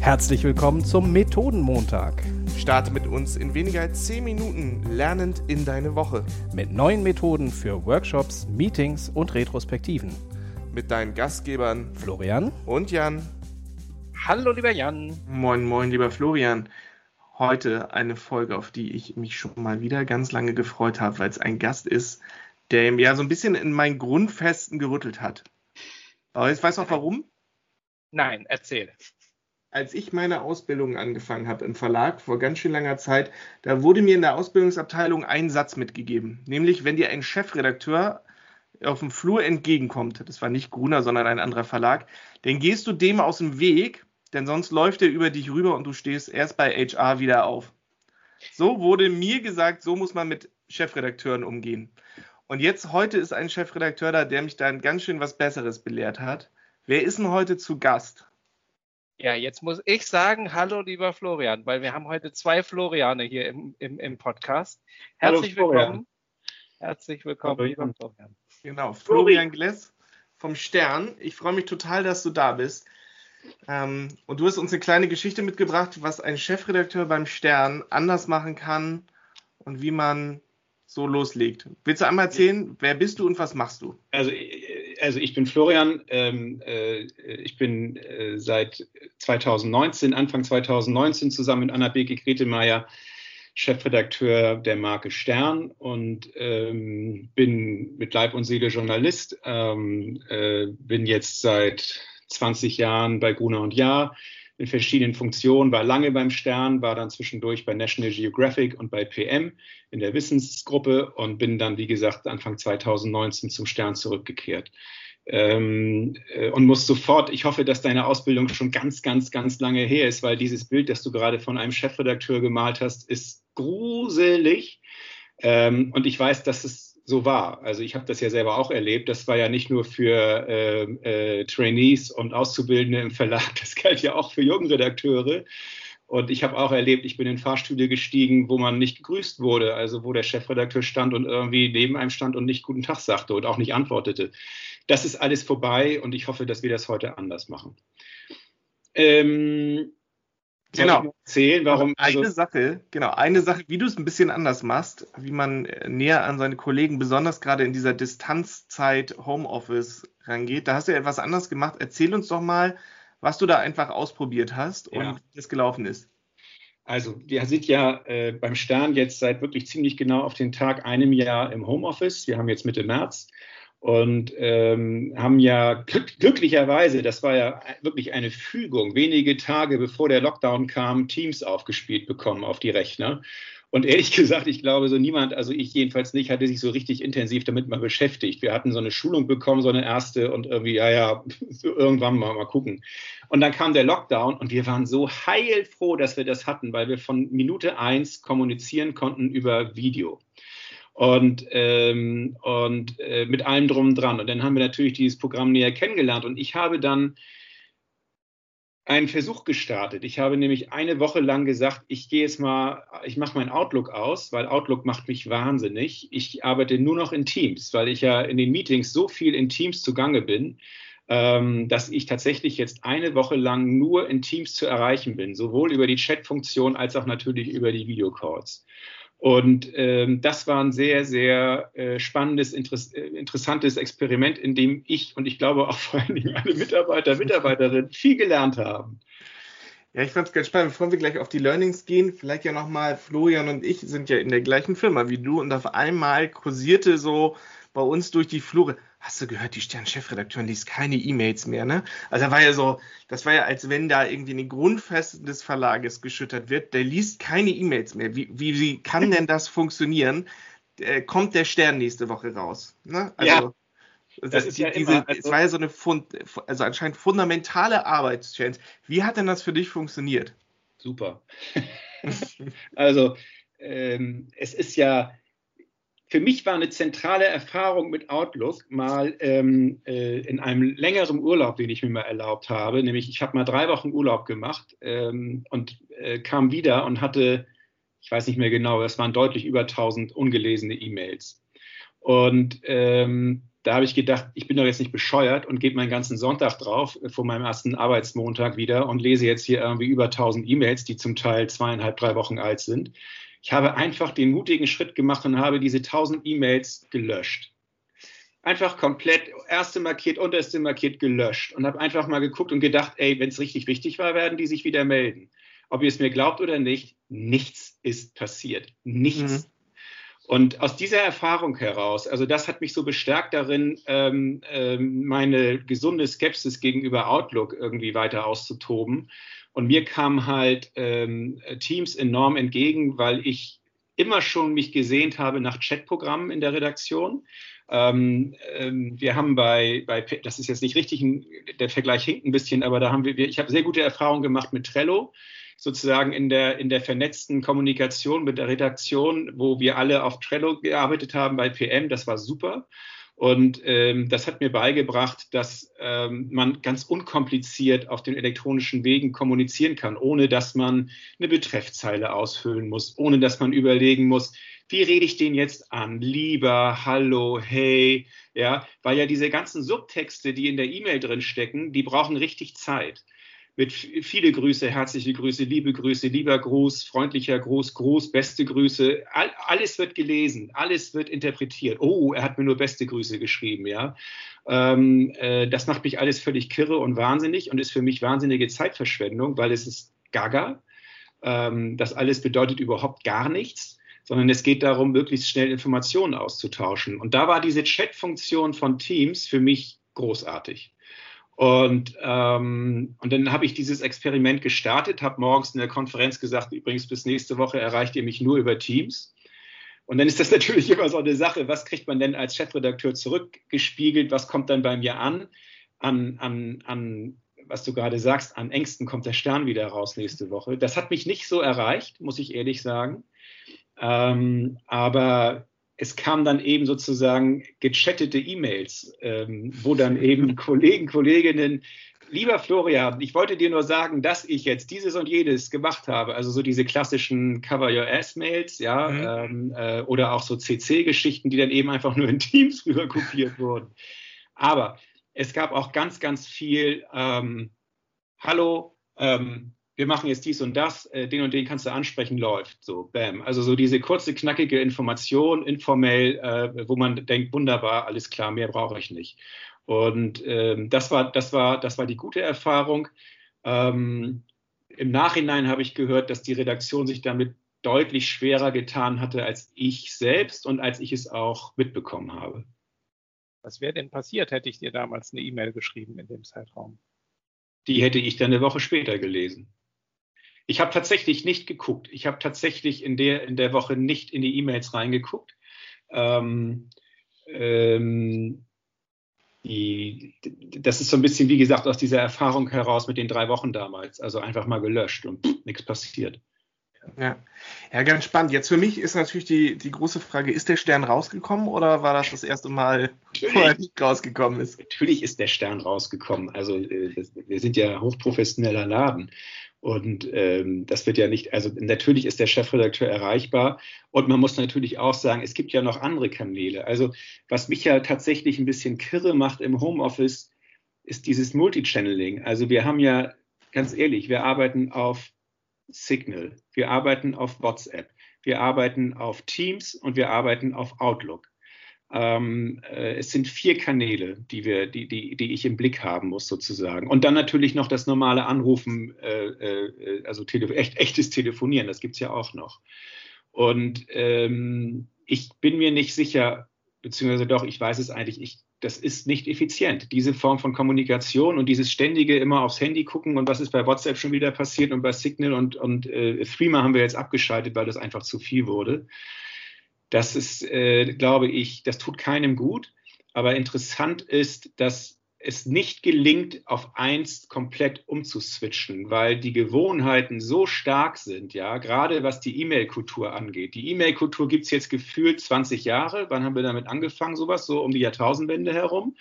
Herzlich willkommen zum Methodenmontag. Starte mit uns in weniger als 10 Minuten lernend in deine Woche. Mit neuen Methoden für Workshops, Meetings und Retrospektiven. Mit deinen Gastgebern Florian und Jan. Hallo, lieber Jan. Moin, moin, lieber Florian. Heute eine Folge, auf die ich mich schon mal wieder ganz lange gefreut habe, weil es ein Gast ist, der mir ja so ein bisschen in meinen Grundfesten gerüttelt hat. Aber jetzt weißt du auch warum? Nein, erzähl. Als ich meine Ausbildung angefangen habe im Verlag vor ganz schön langer Zeit, da wurde mir in der Ausbildungsabteilung ein Satz mitgegeben, nämlich wenn dir ein Chefredakteur auf dem Flur entgegenkommt, das war nicht Gruner, sondern ein anderer Verlag, dann gehst du dem aus dem Weg, denn sonst läuft er über dich rüber und du stehst erst bei HR wieder auf. So wurde mir gesagt, so muss man mit Chefredakteuren umgehen. Und jetzt heute ist ein Chefredakteur da, der mich dann ganz schön was Besseres belehrt hat. Wer ist denn heute zu Gast? Ja, jetzt muss ich sagen, hallo lieber Florian, weil wir haben heute zwei Floriane hier im, im, im Podcast. Herzlich hallo, willkommen. Herzlich willkommen, hallo, lieber Florian. Genau, Florian Gless vom Stern. Ich freue mich total, dass du da bist. Ähm, und du hast uns eine kleine Geschichte mitgebracht, was ein Chefredakteur beim Stern anders machen kann und wie man so loslegt. Willst du einmal erzählen, wer bist du und was machst du? Also, also ich bin Florian. Ähm, äh, ich bin äh, seit 2019, Anfang 2019 zusammen mit Anna Beke Gretemeyer Chefredakteur der Marke Stern und ähm, bin mit Leib und Seele Journalist. Ähm, äh, bin jetzt seit 20 Jahren bei Gruner und Jahr in verschiedenen Funktionen, war lange beim Stern, war dann zwischendurch bei National Geographic und bei PM in der Wissensgruppe und bin dann, wie gesagt, Anfang 2019 zum Stern zurückgekehrt. Ähm, äh, und muss sofort, ich hoffe, dass deine Ausbildung schon ganz, ganz, ganz lange her ist, weil dieses Bild, das du gerade von einem Chefredakteur gemalt hast, ist gruselig. Ähm, und ich weiß, dass es so war. Also ich habe das ja selber auch erlebt. Das war ja nicht nur für äh, äh, Trainees und Auszubildende im Verlag, das galt ja auch für Jungredakteure. Und ich habe auch erlebt, ich bin in Fahrstühle gestiegen, wo man nicht gegrüßt wurde, also wo der Chefredakteur stand und irgendwie neben einem stand und nicht guten Tag sagte und auch nicht antwortete. Das ist alles vorbei und ich hoffe, dass wir das heute anders machen. Ähm, genau. erzählen, warum. Also eine also, Sache, genau, eine Sache, wie du es ein bisschen anders machst, wie man näher an seine Kollegen, besonders gerade in dieser Distanzzeit Homeoffice rangeht. Da hast du ja etwas anders gemacht. Erzähl uns doch mal, was du da einfach ausprobiert hast und ja. wie es gelaufen ist. Also, wir sind ja äh, beim Stern jetzt seit wirklich ziemlich genau auf den Tag einem Jahr im Homeoffice. Wir haben jetzt Mitte März und ähm, haben ja glück glücklicherweise, das war ja wirklich eine Fügung, wenige Tage bevor der Lockdown kam, Teams aufgespielt bekommen auf die Rechner. Und ehrlich gesagt, ich glaube, so niemand, also ich jedenfalls nicht, hatte sich so richtig intensiv damit mal beschäftigt. Wir hatten so eine Schulung bekommen, so eine erste und irgendwie, ja, ja, so irgendwann mal, mal gucken. Und dann kam der Lockdown und wir waren so heilfroh, dass wir das hatten, weil wir von Minute eins kommunizieren konnten über Video und, ähm, und äh, mit allem drum und dran. Und dann haben wir natürlich dieses Programm näher kennengelernt und ich habe dann einen Versuch gestartet. Ich habe nämlich eine Woche lang gesagt, ich gehe jetzt mal, ich mache mein Outlook aus, weil Outlook macht mich wahnsinnig. Ich arbeite nur noch in Teams, weil ich ja in den Meetings so viel in Teams zugange bin, ähm, dass ich tatsächlich jetzt eine Woche lang nur in Teams zu erreichen bin, sowohl über die Chat-Funktion als auch natürlich über die Videocalls. Und ähm, das war ein sehr, sehr äh, spannendes, interess äh, interessantes Experiment, in dem ich und ich glaube auch vor allen Dingen alle Mitarbeiter, Mitarbeiterinnen viel gelernt haben. Ja, ich fand es ganz spannend. Bevor wir gleich auf die Learnings gehen, vielleicht ja nochmal, Florian und ich sind ja in der gleichen Firma wie du und auf einmal kursierte so bei uns durch die Flure hast du gehört, die Stern-Chefredakteurin liest keine E-Mails mehr, ne? Also da war ja so, das war ja, als wenn da irgendwie eine Grundfeste des Verlages geschüttert wird, der liest keine E-Mails mehr. Wie, wie, wie kann denn das funktionieren? Äh, kommt der Stern nächste Woche raus? Ne? Also, ja. Das, das ist die, ja diese, immer, also, es war ja so eine Fund, also anscheinend fundamentale Arbeitschance. Wie hat denn das für dich funktioniert? Super. also ähm, es ist ja für mich war eine zentrale Erfahrung mit Outlook mal ähm, äh, in einem längeren Urlaub, den ich mir mal erlaubt habe. Nämlich, ich habe mal drei Wochen Urlaub gemacht ähm, und äh, kam wieder und hatte, ich weiß nicht mehr genau, es waren deutlich über 1000 ungelesene E-Mails. Und ähm, da habe ich gedacht, ich bin doch jetzt nicht bescheuert und gebe meinen ganzen Sonntag drauf vor meinem ersten Arbeitsmontag wieder und lese jetzt hier irgendwie über 1000 E-Mails, die zum Teil zweieinhalb, drei Wochen alt sind. Ich habe einfach den mutigen Schritt gemacht und habe diese 1000 E-Mails gelöscht. Einfach komplett erste markiert, unterste markiert, gelöscht und habe einfach mal geguckt und gedacht, ey, wenn es richtig wichtig war, werden die sich wieder melden. Ob ihr es mir glaubt oder nicht, nichts ist passiert. Nichts. Mhm. Und aus dieser Erfahrung heraus, also das hat mich so bestärkt darin, ähm, ähm, meine gesunde Skepsis gegenüber Outlook irgendwie weiter auszutoben. Und mir kam halt ähm, Teams enorm entgegen, weil ich immer schon mich gesehnt habe nach Chatprogrammen in der Redaktion. Ähm, ähm, wir haben bei, bei, das ist jetzt nicht richtig, der Vergleich hinkt ein bisschen, aber da haben wir, ich habe sehr gute Erfahrungen gemacht mit Trello sozusagen in der, in der vernetzten Kommunikation mit der Redaktion, wo wir alle auf Trello gearbeitet haben bei PM. Das war super. Und ähm, das hat mir beigebracht, dass ähm, man ganz unkompliziert auf den elektronischen Wegen kommunizieren kann, ohne dass man eine Betreffzeile ausfüllen muss, ohne dass man überlegen muss, wie rede ich den jetzt an? Lieber, hallo, hey, ja, weil ja diese ganzen Subtexte, die in der E-Mail drin stecken, die brauchen richtig Zeit mit viele Grüße, herzliche Grüße, liebe Grüße, lieber Gruß, freundlicher Gruß, Gruß, beste Grüße. All, alles wird gelesen, alles wird interpretiert. Oh, er hat mir nur beste Grüße geschrieben, ja. Ähm, äh, das macht mich alles völlig kirre und wahnsinnig und ist für mich wahnsinnige Zeitverschwendung, weil es ist gaga. Ähm, das alles bedeutet überhaupt gar nichts sondern es geht darum, möglichst schnell Informationen auszutauschen. Und da war diese Chat-Funktion von Teams für mich großartig. Und, ähm, und dann habe ich dieses Experiment gestartet, habe morgens in der Konferenz gesagt, übrigens bis nächste Woche erreicht ihr mich nur über Teams. Und dann ist das natürlich immer so eine Sache, was kriegt man denn als Chefredakteur zurückgespiegelt, was kommt dann bei mir an? An, an, an was du gerade sagst, an Ängsten kommt der Stern wieder raus nächste Woche. Das hat mich nicht so erreicht, muss ich ehrlich sagen. Ähm, aber es kam dann eben sozusagen gechattete E-Mails, ähm, wo dann eben Kollegen, Kolleginnen, lieber Florian, ich wollte dir nur sagen, dass ich jetzt dieses und jedes gemacht habe. Also so diese klassischen Cover Your Ass-Mails, ja, mhm. ähm, äh, oder auch so CC-Geschichten, die dann eben einfach nur in Teams rüber kopiert wurden. Aber es gab auch ganz, ganz viel ähm, Hallo, ähm, wir machen jetzt dies und das, äh, den und den kannst du ansprechen, läuft. So, bam. Also so diese kurze, knackige Information, informell, äh, wo man denkt, wunderbar, alles klar, mehr brauche ich nicht. Und ähm, das, war, das, war, das war die gute Erfahrung. Ähm, Im Nachhinein habe ich gehört, dass die Redaktion sich damit deutlich schwerer getan hatte als ich selbst und als ich es auch mitbekommen habe. Was wäre denn passiert, hätte ich dir damals eine E-Mail geschrieben in dem Zeitraum? Die hätte ich dann eine Woche später gelesen. Ich habe tatsächlich nicht geguckt. Ich habe tatsächlich in der, in der Woche nicht in die E-Mails reingeguckt. Ähm, ähm, die, das ist so ein bisschen, wie gesagt, aus dieser Erfahrung heraus mit den drei Wochen damals. Also einfach mal gelöscht und nichts passiert. Ja. ja, ganz spannend. Jetzt für mich ist natürlich die, die große Frage, ist der Stern rausgekommen oder war das das erste Mal, wo er nicht rausgekommen ist? Natürlich ist der Stern rausgekommen. Also äh, wir sind ja hochprofessioneller Laden. Und ähm, das wird ja nicht, also natürlich ist der Chefredakteur erreichbar und man muss natürlich auch sagen, es gibt ja noch andere Kanäle. Also was mich ja tatsächlich ein bisschen kirre macht im Homeoffice, ist dieses Multichanneling. Also wir haben ja, ganz ehrlich, wir arbeiten auf Signal, wir arbeiten auf WhatsApp, wir arbeiten auf Teams und wir arbeiten auf Outlook. Ähm, äh, es sind vier Kanäle, die, wir, die, die, die ich im Blick haben muss, sozusagen. Und dann natürlich noch das normale Anrufen, äh, äh, also Tele echt, echtes Telefonieren, das gibt es ja auch noch. Und ähm, ich bin mir nicht sicher, beziehungsweise doch, ich weiß es eigentlich, ich, das ist nicht effizient. Diese Form von Kommunikation und dieses ständige immer aufs Handy gucken und was ist bei WhatsApp schon wieder passiert und bei Signal und, und äh, Threema haben wir jetzt abgeschaltet, weil das einfach zu viel wurde. Das ist, äh, glaube ich, das tut keinem gut. Aber interessant ist, dass es nicht gelingt, auf eins komplett umzuswitchen, weil die Gewohnheiten so stark sind, ja, gerade was die E-Mail-Kultur angeht. Die E-Mail-Kultur gibt es jetzt gefühlt 20 Jahre. Wann haben wir damit angefangen? Sowas, so um die Jahrtausendwende herum.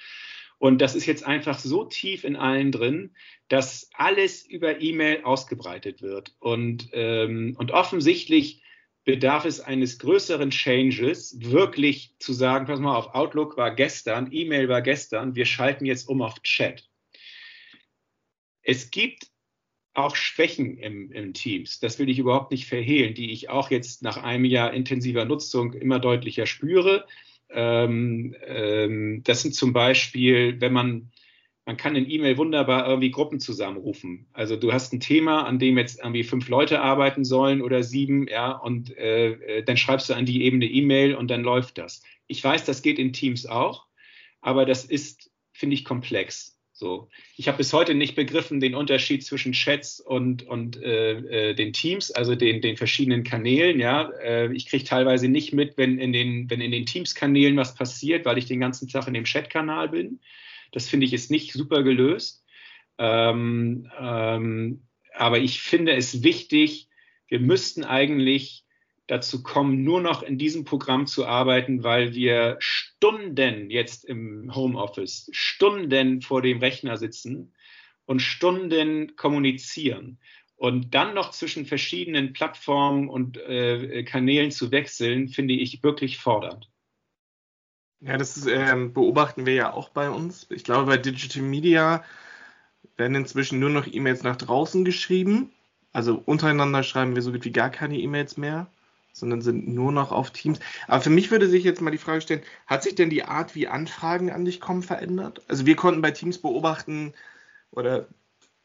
Und das ist jetzt einfach so tief in allen drin, dass alles über E-Mail ausgebreitet wird. Und, ähm, und offensichtlich bedarf es eines größeren Changes, wirklich zu sagen, pass mal auf, Outlook war gestern, E-Mail war gestern, wir schalten jetzt um auf Chat. Es gibt auch Schwächen im, im Teams, das will ich überhaupt nicht verhehlen, die ich auch jetzt nach einem Jahr intensiver Nutzung immer deutlicher spüre. Ähm, ähm, das sind zum Beispiel, wenn man man kann in E-Mail wunderbar irgendwie Gruppen zusammenrufen. Also du hast ein Thema, an dem jetzt irgendwie fünf Leute arbeiten sollen oder sieben, ja, und äh, äh, dann schreibst du an die Ebene E-Mail und dann läuft das. Ich weiß, das geht in Teams auch, aber das ist, finde ich, komplex. So, ich habe bis heute nicht begriffen den Unterschied zwischen Chats und, und äh, äh, den Teams, also den, den verschiedenen Kanälen. Ja, äh, ich kriege teilweise nicht mit, wenn in den, wenn in den Teams-Kanälen was passiert, weil ich den ganzen Tag in dem Chat-Kanal bin. Das finde ich ist nicht super gelöst. Ähm, ähm, aber ich finde es wichtig, wir müssten eigentlich dazu kommen, nur noch in diesem Programm zu arbeiten, weil wir Stunden jetzt im Homeoffice, Stunden vor dem Rechner sitzen und Stunden kommunizieren. Und dann noch zwischen verschiedenen Plattformen und äh, Kanälen zu wechseln, finde ich wirklich fordernd. Ja, das ist, äh, beobachten wir ja auch bei uns. Ich glaube, bei Digital Media werden inzwischen nur noch E-Mails nach draußen geschrieben. Also untereinander schreiben wir so gut wie gar keine E-Mails mehr, sondern sind nur noch auf Teams. Aber für mich würde sich jetzt mal die Frage stellen, hat sich denn die Art, wie Anfragen an dich kommen, verändert? Also wir konnten bei Teams beobachten, oder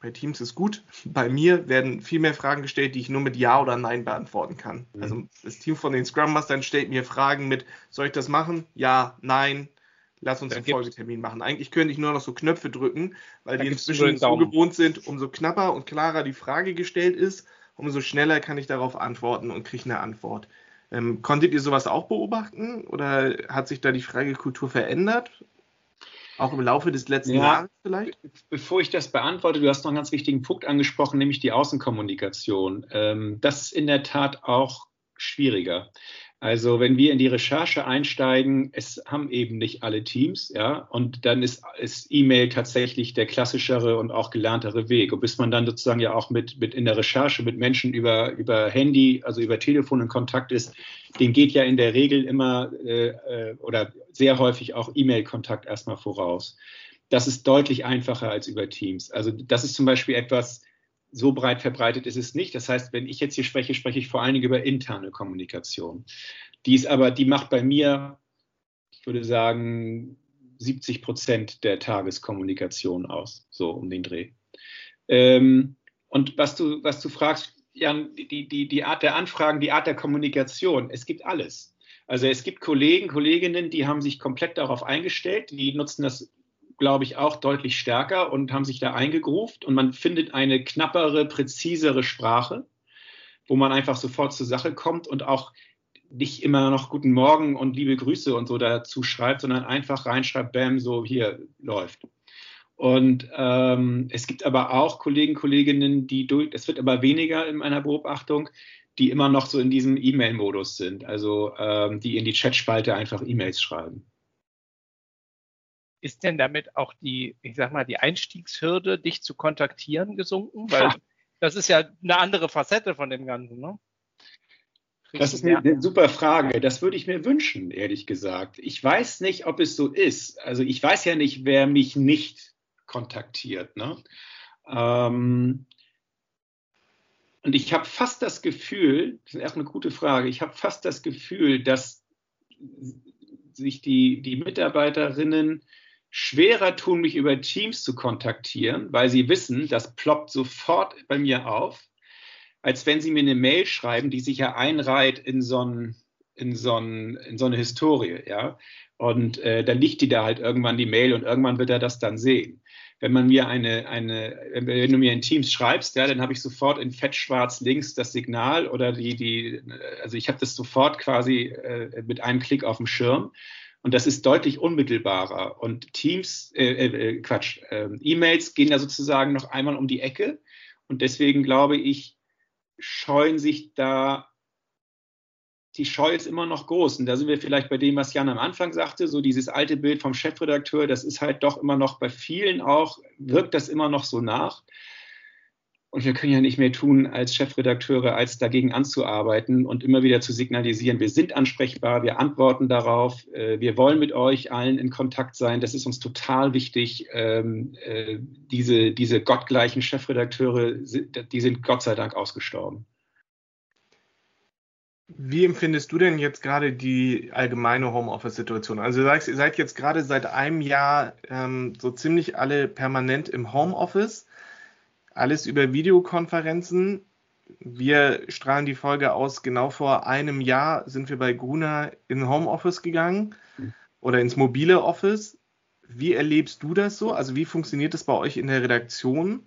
bei Teams ist gut. Bei mir werden viel mehr Fragen gestellt, die ich nur mit Ja oder Nein beantworten kann. Mhm. Also das Team von den Scrum Mastern stellt mir Fragen mit, soll ich das machen? Ja, nein. Lass uns da einen Folgetermin machen. Eigentlich könnte ich nur noch so Knöpfe drücken, weil die inzwischen so gewohnt sind, umso knapper und klarer die Frage gestellt ist, umso schneller kann ich darauf antworten und kriege eine Antwort. Ähm, konntet ihr sowas auch beobachten oder hat sich da die Fragekultur verändert? Auch im Laufe des letzten ja, Jahres vielleicht? Bevor ich das beantworte, du hast noch einen ganz wichtigen Punkt angesprochen, nämlich die Außenkommunikation. Ähm, das ist in der Tat auch schwieriger. Also wenn wir in die Recherche einsteigen, es haben eben nicht alle Teams, ja, und dann ist, ist E-Mail tatsächlich der klassischere und auch gelerntere Weg. Und bis man dann sozusagen ja auch mit, mit in der Recherche mit Menschen über, über Handy, also über Telefon in Kontakt ist, den geht ja in der Regel immer äh, äh oder sehr häufig auch E-Mail-Kontakt erstmal voraus. Das ist deutlich einfacher als über Teams. Also das ist zum Beispiel etwas, so breit verbreitet ist es nicht. Das heißt, wenn ich jetzt hier spreche, spreche ich vor allen Dingen über interne Kommunikation. Die ist aber, die macht bei mir, ich würde sagen, 70 Prozent der Tageskommunikation aus, so um den Dreh. Ähm, und was du, was du fragst, Jan, die, die, die Art der Anfragen, die Art der Kommunikation, es gibt alles. Also es gibt Kollegen, Kolleginnen, die haben sich komplett darauf eingestellt, die nutzen das glaube ich, auch deutlich stärker und haben sich da eingegruft. Und man findet eine knappere, präzisere Sprache, wo man einfach sofort zur Sache kommt und auch nicht immer noch Guten Morgen und liebe Grüße und so dazu schreibt, sondern einfach reinschreibt, bam, so hier läuft. Und ähm, es gibt aber auch Kollegen, Kolleginnen, die durch, es wird aber weniger in meiner Beobachtung, die immer noch so in diesem E-Mail-Modus sind, also ähm, die in die Chatspalte einfach E-Mails schreiben ist denn damit auch die, ich sag mal, die Einstiegshürde, dich zu kontaktieren, gesunken? Weil das ist ja eine andere Facette von dem Ganzen, ne? Das ist eine, eine, super Frage. Das würde ich mir wünschen, ehrlich gesagt. Ich weiß nicht, ob es so ist. Also ich weiß ja nicht, wer mich nicht kontaktiert. Ne? Ähm, und ich habe fast das Gefühl, das ist auch eine gute Frage, ich habe fast das Gefühl, dass sich die, die Mitarbeiterinnen schwerer tun, mich über Teams zu kontaktieren, weil sie wissen, das ploppt sofort bei mir auf, als wenn sie mir eine Mail schreiben, die sich ja einreiht in so, ein, in so, ein, in so eine Historie, ja. Und äh, dann liegt die da halt irgendwann die Mail und irgendwann wird er das dann sehen. Wenn man mir eine, eine, wenn du mir in Teams schreibst, ja, dann habe ich sofort in fettschwarz links das Signal oder die, die, also ich habe das sofort quasi äh, mit einem Klick auf dem Schirm. Und das ist deutlich unmittelbarer. Und Teams, äh, äh, Quatsch, äh, E-Mails gehen da sozusagen noch einmal um die Ecke. Und deswegen glaube ich, scheuen sich da, die Scheu ist immer noch groß. Und da sind wir vielleicht bei dem, was Jan am Anfang sagte, so dieses alte Bild vom Chefredakteur, das ist halt doch immer noch bei vielen auch, wirkt das immer noch so nach. Und wir können ja nicht mehr tun, als Chefredakteure, als dagegen anzuarbeiten und immer wieder zu signalisieren, wir sind ansprechbar, wir antworten darauf, äh, wir wollen mit euch allen in Kontakt sein. Das ist uns total wichtig. Ähm, äh, diese, diese gottgleichen Chefredakteure, die sind Gott sei Dank ausgestorben. Wie empfindest du denn jetzt gerade die allgemeine Homeoffice-Situation? Also ihr seid jetzt gerade seit einem Jahr ähm, so ziemlich alle permanent im Homeoffice. Alles über Videokonferenzen. Wir strahlen die Folge aus. Genau vor einem Jahr sind wir bei Gruner in Homeoffice gegangen oder ins mobile Office. Wie erlebst du das so? Also wie funktioniert das bei euch in der Redaktion?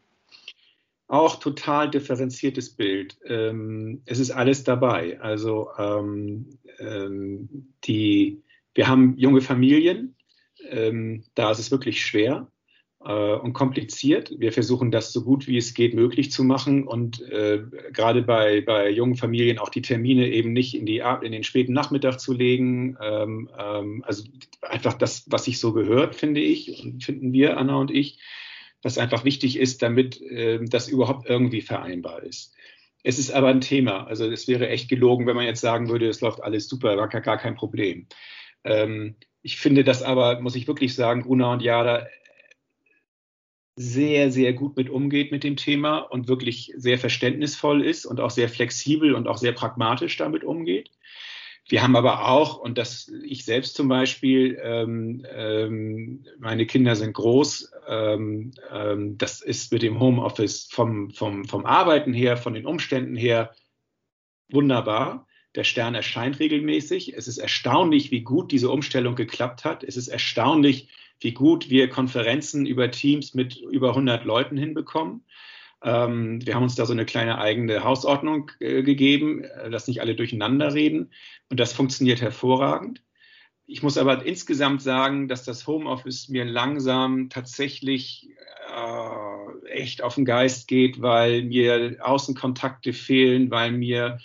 Auch total differenziertes Bild. Ähm, es ist alles dabei. Also ähm, ähm, die, wir haben junge Familien. Ähm, da ist es wirklich schwer äh, und kompliziert. Wir versuchen das so gut wie es geht möglich zu machen und äh, gerade bei, bei jungen Familien auch die Termine eben nicht in, die, in den späten Nachmittag zu legen. Ähm, ähm, also einfach das, was sich so gehört, finde ich und finden wir, Anna und ich, was einfach wichtig ist, damit äh, das überhaupt irgendwie vereinbar ist. Es ist aber ein Thema. Also es wäre echt gelogen, wenn man jetzt sagen würde, es läuft alles super, war gar kein Problem. Ähm, ich finde das aber, muss ich wirklich sagen, Bruna und Jada sehr, sehr gut mit umgeht mit dem Thema und wirklich sehr verständnisvoll ist und auch sehr flexibel und auch sehr pragmatisch damit umgeht. Wir haben aber auch, und das ich selbst zum Beispiel, ähm, ähm, meine Kinder sind groß, ähm, ähm das ist mit dem Homeoffice vom, vom, vom Arbeiten her, von den Umständen her wunderbar. Der Stern erscheint regelmäßig. Es ist erstaunlich, wie gut diese Umstellung geklappt hat. Es ist erstaunlich, wie gut wir Konferenzen über Teams mit über 100 Leuten hinbekommen. Ähm, wir haben uns da so eine kleine eigene Hausordnung äh, gegeben, äh, dass nicht alle durcheinander reden. Und das funktioniert hervorragend. Ich muss aber insgesamt sagen, dass das Homeoffice mir langsam tatsächlich äh, echt auf den Geist geht, weil mir Außenkontakte fehlen, weil mir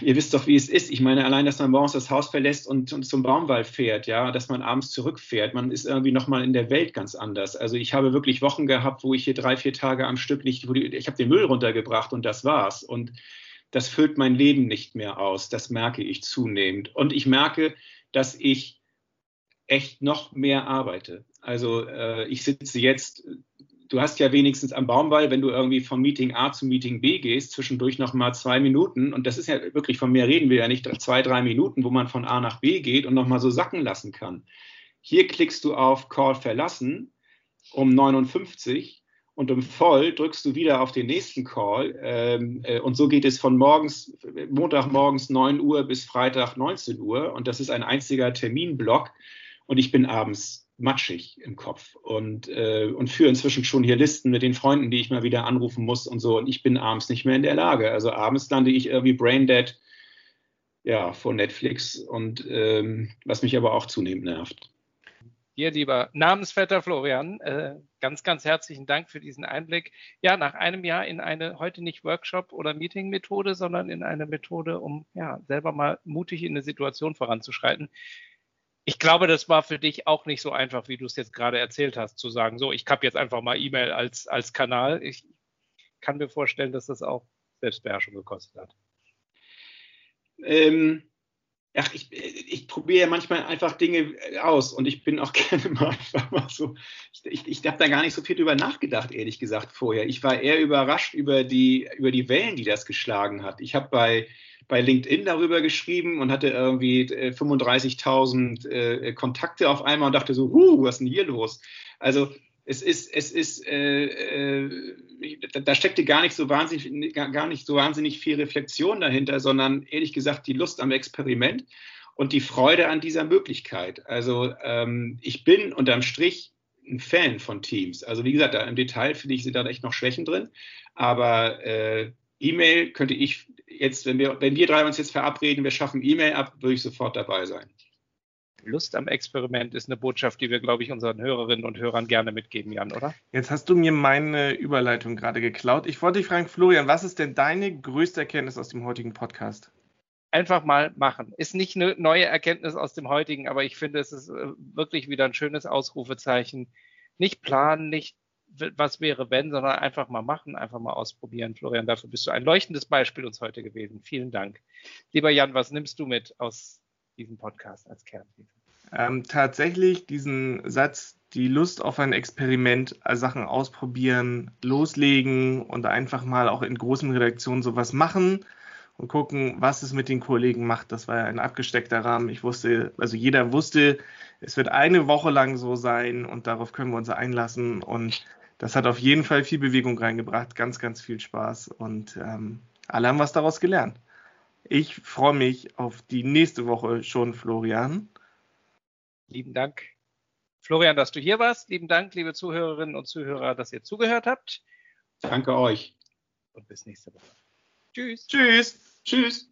ihr wisst doch, wie es ist. Ich meine, allein, dass man morgens das Haus verlässt und, und zum Baumwall fährt, ja, dass man abends zurückfährt, man ist irgendwie nochmal in der Welt ganz anders. Also ich habe wirklich Wochen gehabt, wo ich hier drei, vier Tage am Stück nicht, wo die, ich habe den Müll runtergebracht und das war's. Und das füllt mein Leben nicht mehr aus. Das merke ich zunehmend. Und ich merke, dass ich echt noch mehr arbeite. Also äh, ich sitze jetzt du hast ja wenigstens am Baumwall, wenn du irgendwie vom Meeting A zum Meeting B gehst, zwischendurch noch mal zwei Minuten, und das ist ja wirklich, von mehr reden wir ja nicht, zwei, drei Minuten, wo man von A nach B geht und noch mal so sacken lassen kann. Hier klickst du auf Call verlassen um 59 und um voll drückst du wieder auf den nächsten Call. Ähm, äh, und so geht es von morgens, Montagmorgens 9 Uhr bis Freitag 19 Uhr. Und das ist ein einziger Terminblock. Und ich bin abends matschig im Kopf und, äh, und führe inzwischen schon hier Listen mit den Freunden, die ich mal wieder anrufen muss und so. Und ich bin abends nicht mehr in der Lage. Also abends lande ich irgendwie braindead ja, vor Netflix und ähm, was mich aber auch zunehmend nervt. Dir, lieber Namensvetter Florian, äh, ganz, ganz herzlichen Dank für diesen Einblick. Ja, nach einem Jahr in eine heute nicht Workshop- oder Meeting-Methode, sondern in eine Methode, um ja selber mal mutig in eine Situation voranzuschreiten, ich glaube, das war für dich auch nicht so einfach, wie du es jetzt gerade erzählt hast, zu sagen, so, ich habe jetzt einfach mal E-Mail als, als Kanal. Ich kann mir vorstellen, dass das auch Selbstbeherrschung gekostet hat. Ähm, ach, ich, ich probiere manchmal einfach Dinge aus und ich bin auch gerne mal einfach mal so, ich, ich habe da gar nicht so viel drüber nachgedacht, ehrlich gesagt, vorher. Ich war eher überrascht über die, über die Wellen, die das geschlagen hat. Ich habe bei bei LinkedIn darüber geschrieben und hatte irgendwie 35.000 äh, äh, Kontakte auf einmal und dachte so, huh, was ist denn hier los? Also es ist, es ist, äh, äh, da steckte gar nicht so wahnsinnig, gar nicht so wahnsinnig viel Reflexion dahinter, sondern ehrlich gesagt die Lust am Experiment und die Freude an dieser Möglichkeit. Also ähm, ich bin unterm Strich ein Fan von Teams. Also wie gesagt, da im Detail finde ich, sind da echt noch Schwächen drin. Aber äh, E-Mail könnte ich jetzt, wenn wir, wenn wir drei uns jetzt verabreden, wir schaffen E-Mail ab, würde ich sofort dabei sein. Lust am Experiment ist eine Botschaft, die wir, glaube ich, unseren Hörerinnen und Hörern gerne mitgeben, Jan, oder? Jetzt hast du mir meine Überleitung gerade geklaut. Ich wollte dich fragen, Florian, was ist denn deine größte Erkenntnis aus dem heutigen Podcast? Einfach mal machen. Ist nicht eine neue Erkenntnis aus dem heutigen, aber ich finde, es ist äh, wirklich wieder ein schönes Ausrufezeichen. Nicht planen, nicht was wäre wenn, sondern einfach mal machen, einfach mal ausprobieren. Florian, dafür bist du ein leuchtendes Beispiel uns heute gewesen. Vielen Dank. Lieber Jan, was nimmst du mit aus diesem Podcast als Kernthese? Ähm, tatsächlich diesen Satz, die Lust auf ein Experiment, äh, Sachen ausprobieren, loslegen und einfach mal auch in großen Redaktionen sowas machen und gucken, was es mit den Kollegen macht. Das war ja ein abgesteckter Rahmen. Ich wusste, also jeder wusste, es wird eine Woche lang so sein und darauf können wir uns einlassen. Und das hat auf jeden Fall viel Bewegung reingebracht, ganz, ganz viel Spaß und ähm, alle haben was daraus gelernt. Ich freue mich auf die nächste Woche schon, Florian. Lieben Dank, Florian, dass du hier warst. Lieben Dank, liebe Zuhörerinnen und Zuhörer, dass ihr zugehört habt. Danke euch. Und bis nächste Woche. Tschüss. Tschüss. Tschüss.